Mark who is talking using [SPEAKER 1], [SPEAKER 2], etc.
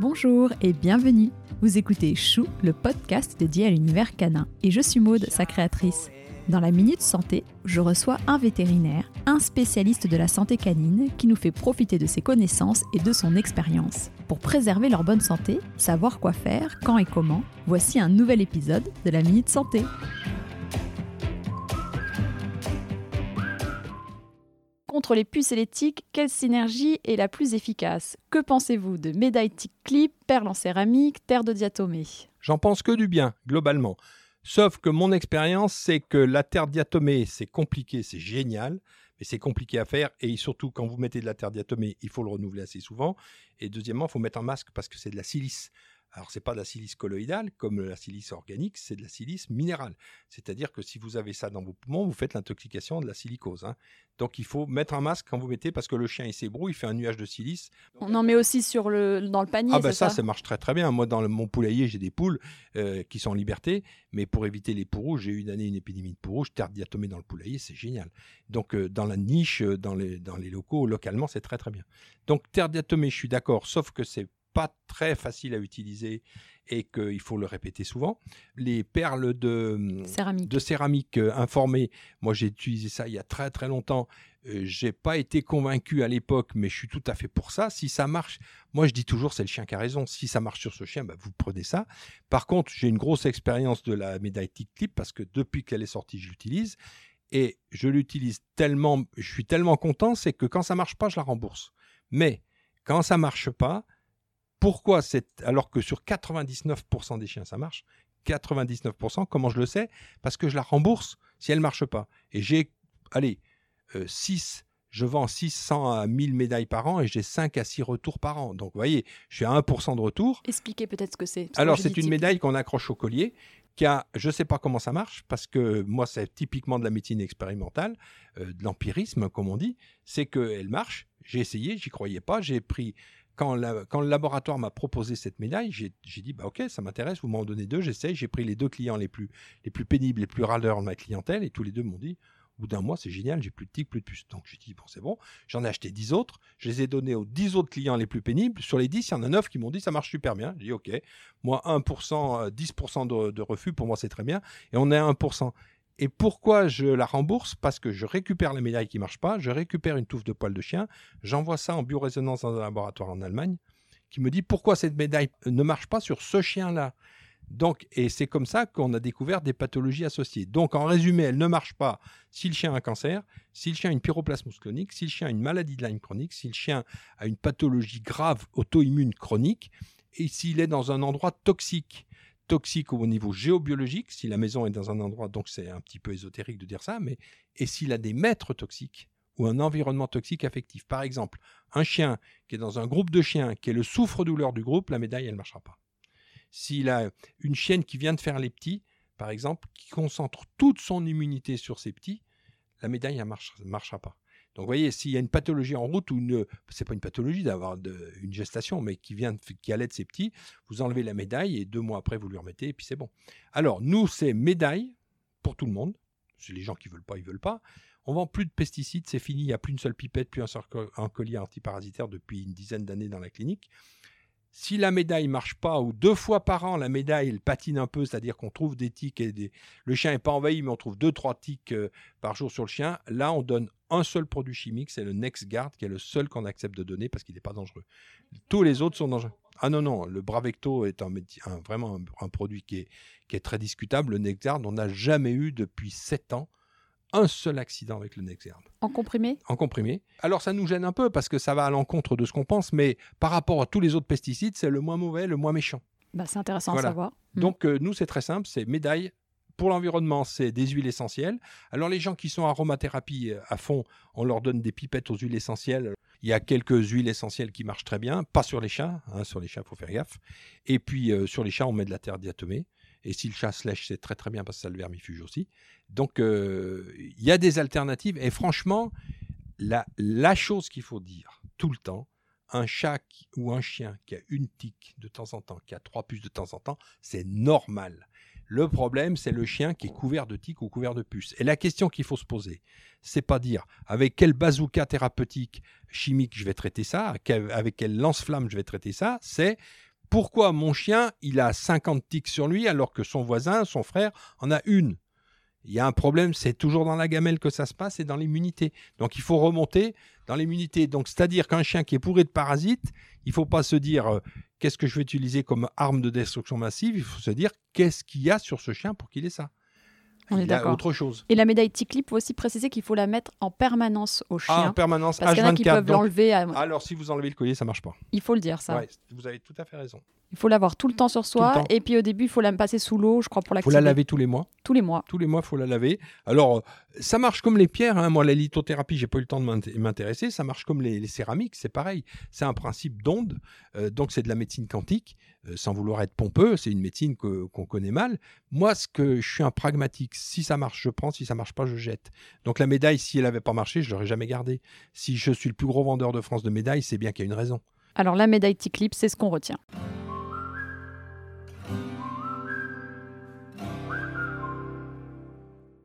[SPEAKER 1] Bonjour et bienvenue. Vous écoutez Chou, le podcast dédié à l'univers canin. Et je suis Maude, sa créatrice. Dans la Minute Santé, je reçois un vétérinaire, un spécialiste de la santé canine qui nous fait profiter de ses connaissances et de son expérience. Pour préserver leur bonne santé, savoir quoi faire, quand et comment, voici un nouvel épisode de la Minute Santé. Contre les puces et les quelle synergie est la plus efficace? Que pensez-vous de médaille tic clip, perles en céramique, terre de diatomée?
[SPEAKER 2] J'en pense que du bien, globalement. Sauf que mon expérience, c'est que la terre diatomée, c'est compliqué, c'est génial, mais c'est compliqué à faire. Et surtout, quand vous mettez de la terre diatomée, il faut le renouveler assez souvent. Et deuxièmement, il faut mettre un masque parce que c'est de la silice. Alors, c'est pas de la silice colloïdale comme la silice organique, c'est de la silice minérale. C'est-à-dire que si vous avez ça dans vos poumons, vous faites l'intoxication de la silicose. hein. Donc, il faut mettre un masque quand vous mettez parce que le chien il s'ébrouille, il fait un nuage de silice.
[SPEAKER 1] On en met aussi sur le, dans le panier,
[SPEAKER 2] Ah ben ça,
[SPEAKER 1] ça,
[SPEAKER 2] ça marche très très bien. Moi, dans le- mon poulailler, j'ai des poules euh, qui sont en liberté, mais pour éviter les poux rouges, j'ai eu une année une épidémie de poux rouges, terre diatomée dans le poulailler, c'est génial. Donc, euh, dans la niche, euh, dans les, dans les locaux, localement, c'est très très bien. Donc, terre diatomée, je suis d'accord, sauf que c'est pas très facile à utiliser et qu'il faut le répéter souvent. Les perles de,
[SPEAKER 1] Céramique.
[SPEAKER 2] de céramique euh, informée, moi j'ai utilisé ça il y a très très longtemps. Euh, j'ai pas été convaincu à l'époque, mais je suis tout à fait pour ça. Si ça marche, moi je dis toujours c'est le chien qui a raison. Si ça marche sur ce chien, bah, vous prenez ça. Par contre, j'ai une grosse expérience de la médaille Tic Clip parce que depuis qu'elle est sortie, je l'utilise et je l'utilise tellement, je suis tellement content, c'est que quand ça marche pas, je la rembourse. Mais quand ça marche pas, pourquoi c'est alors que sur 99% des chiens ça marche 99%, comment je le sais? Parce que je la rembourse si elle marche pas. Et j'ai, allez, 6, je vends 600 à 1000 médailles par an et j'ai 5 à 6 retours par an. Donc vous voyez, je suis à 1% de retour.
[SPEAKER 1] Expliquez peut-être ce que c'est.
[SPEAKER 2] Alors, c'est une médaille qu'on accroche au collier, qui a, je ne sais pas comment ça marche, parce que moi, c'est typiquement de la médecine expérimentale, euh, de l'empirisme, comme on dit. C'est qu'elle marche. J'ai essayé, j'y croyais pas. J'ai pris. Quand, le laboratoire m'a proposé cette médaille, j'ai dit bah ok, ça m'intéresse, vous m'en donnez deux, j'essaye. J'ai pris les deux clients les plus, les plus pénibles, les plus râleurs de ma clientèle, et tous les deux m'ont dit au bout d'un mois, c'est génial, j'ai plus de tiques, plus de puces. Donc j'ai dit bon, c'est bon. J'en ai acheté 10 autres, je les ai donnés aux 10 autres clients les plus pénibles. Sur les 10, il y en a 9 qui m'ont dit ça marche super bien. J'ai dit ok, moi 1%, euh, 10% de, de refus, pour moi c'est très bien. Et on est à 1%. Et pourquoi je la rembourse? Parce que je récupère les médailles qui ne marchent pas, je récupère une touffe de poils de chien, j'envoie ça en biorésonance dans un laboratoire en Allemagne, qui me dit pourquoi cette médaille ne marche pas sur ce chien-là. Donc, et c'est comme ça qu'on a découvert des pathologies associées. Donc, en résumé, elle ne marche pas si le chien a un cancer, si le chien a une pyroplasmose chronique, si le chien a une maladie de Lyme chronique, si le chien a une pathologie grave auto-immune chronique, et s'il est dans un endroit toxique. Toxique au niveau géobiologique, si la maison est dans un endroit, donc c'est un petit peu ésotérique de dire ça, mais et s'il a des maîtres toxiques ou un environnement toxique affectif. Par exemple, un chien qui est dans un groupe de chiens, qui est le souffre-douleur du groupe, la médaille, ne marchera pas. S'il a une chienne qui vient de faire les petits, par exemple, qui concentre toute son immunité sur ses petits, la médaille ne marche, marchera pas. Donc, vous voyez, s'il y a une pathologie en route ou une, c'est pas une pathologie d'avoir une gestation, mais qui vient, qui allait de ses petits, vous enlevez la médaille et deux mois après vous lui remettez et puis c'est bon. Alors nous, c'est médaille pour tout le monde. C'est les gens qui veulent pas, ils veulent pas. On vend plus de pesticides, c'est fini. Il n'y a plus une seule pipette, plus un collier antiparasitaire depuis une dizaine d'années dans la clinique. Si la médaille marche pas, ou deux fois par an, la médaille patine un peu, c'est-à-dire qu'on trouve des tiques et des... le chien n'est pas envahi, mais on trouve deux, trois tiques euh, par jour sur le chien, là on donne un seul produit chimique, c'est le NexGard, qui est le seul qu'on accepte de donner parce qu'il n'est pas dangereux. Tous les autres sont dangereux. Ah non, non, le Bravecto est vraiment un, produit qui est, très discutable. Le NexGard, on n'a jamais eu depuis 7 ans un seul accident avec le NexGard
[SPEAKER 1] En comprimé?
[SPEAKER 2] En comprimé. Alors ça nous gêne un peu parce que ça va à l'encontre de ce qu'on pense, mais par rapport à tous les autres pesticides, c'est le moins mauvais, le moins méchant.
[SPEAKER 1] bah, C'est intéressant
[SPEAKER 2] Voilà.
[SPEAKER 1] à savoir. Mm.
[SPEAKER 2] Donc euh, nous, c'est très simple, c'est médaille. Pour l'environnement, c'est des huiles essentielles. Alors les gens qui sont aromathérapie euh, à fond, on leur donne des pipettes aux huiles essentielles. Il y a quelques huiles essentielles qui marchent très bien, pas sur les chats. hein, sur les chats, faut faire gaffe. Et puis euh, sur les chats, on met de la terre diatomée. Et si le chat se lèche, c'est très très bien parce que ça le vermifuge aussi. Donc euh, il y a des alternatives. Et franchement, la, chose qu'il faut dire tout le temps, un chat ou un chien qui a une tique de temps en temps, qui a trois puces de temps en temps, c'est normal. Le problème, c'est le chien qui est couvert de tiques ou couvert de puces. Et la question qu'il faut se poser, c'est pas dire avec quel bazooka thérapeutique chimique je vais traiter ça, avec quel lance-flamme je vais traiter ça, c'est Pourquoi mon chien, il a 50 tics sur lui alors que son voisin, son frère, en a une? Il y a un problème, c'est toujours dans la gamelle que ça se passe et dans l'immunité. Donc il faut remonter dans l'immunité. Donc c'est-à-dire qu'un chien qui est pourri de parasites, il ne faut pas se dire euh, qu'est-ce que je vais utiliser comme arme de destruction massive, il faut se dire qu'est-ce qu'il y a sur ce chien pour qu'il ait ça?
[SPEAKER 1] On est
[SPEAKER 2] il a
[SPEAKER 1] d'accord.
[SPEAKER 2] autre chose.
[SPEAKER 1] Et la médaille Ticlip, faut aussi préciser qu'il faut la mettre en permanence au chien.
[SPEAKER 2] Ah, en permanence,
[SPEAKER 1] parce qu'il y en a qui
[SPEAKER 2] H24.
[SPEAKER 1] peuvent l'enlever. à-
[SPEAKER 2] Alors si vous enlevez le collier, ça marche pas.
[SPEAKER 1] Il faut le dire, ça.
[SPEAKER 2] Ouais, vous avez tout à fait raison.
[SPEAKER 1] Il faut l'avoir tout le temps sur soi. Et puis au début, il faut la passer sous l'eau, je crois, pour
[SPEAKER 2] Il faut
[SPEAKER 1] l'activer.
[SPEAKER 2] la laver tous les mois.
[SPEAKER 1] Tous les mois.
[SPEAKER 2] Tous les mois, il faut la laver. Alors, ça marche comme les pierres. hein. Moi, la lithothérapie, j'ai pas eu le temps de m'int- m'intéresser. Ça marche comme les, les céramiques, c'est pareil. C'est un principe d'onde. Euh, donc, c'est de la médecine quantique. Euh, sans vouloir être pompeux, c'est une médecine qu'on connaît mal. Moi, ce que je suis un pragmatique. Si ça marche, je prends. Si ça marche pas, je jette. Donc, la médaille, si elle avait pas marché, je l'aurais jamais gardée. Si je suis le plus gros vendeur de France de médailles, c'est bien qu'il y a une raison.
[SPEAKER 1] Alors la médaille Ticlip, c'est ce qu'on retient.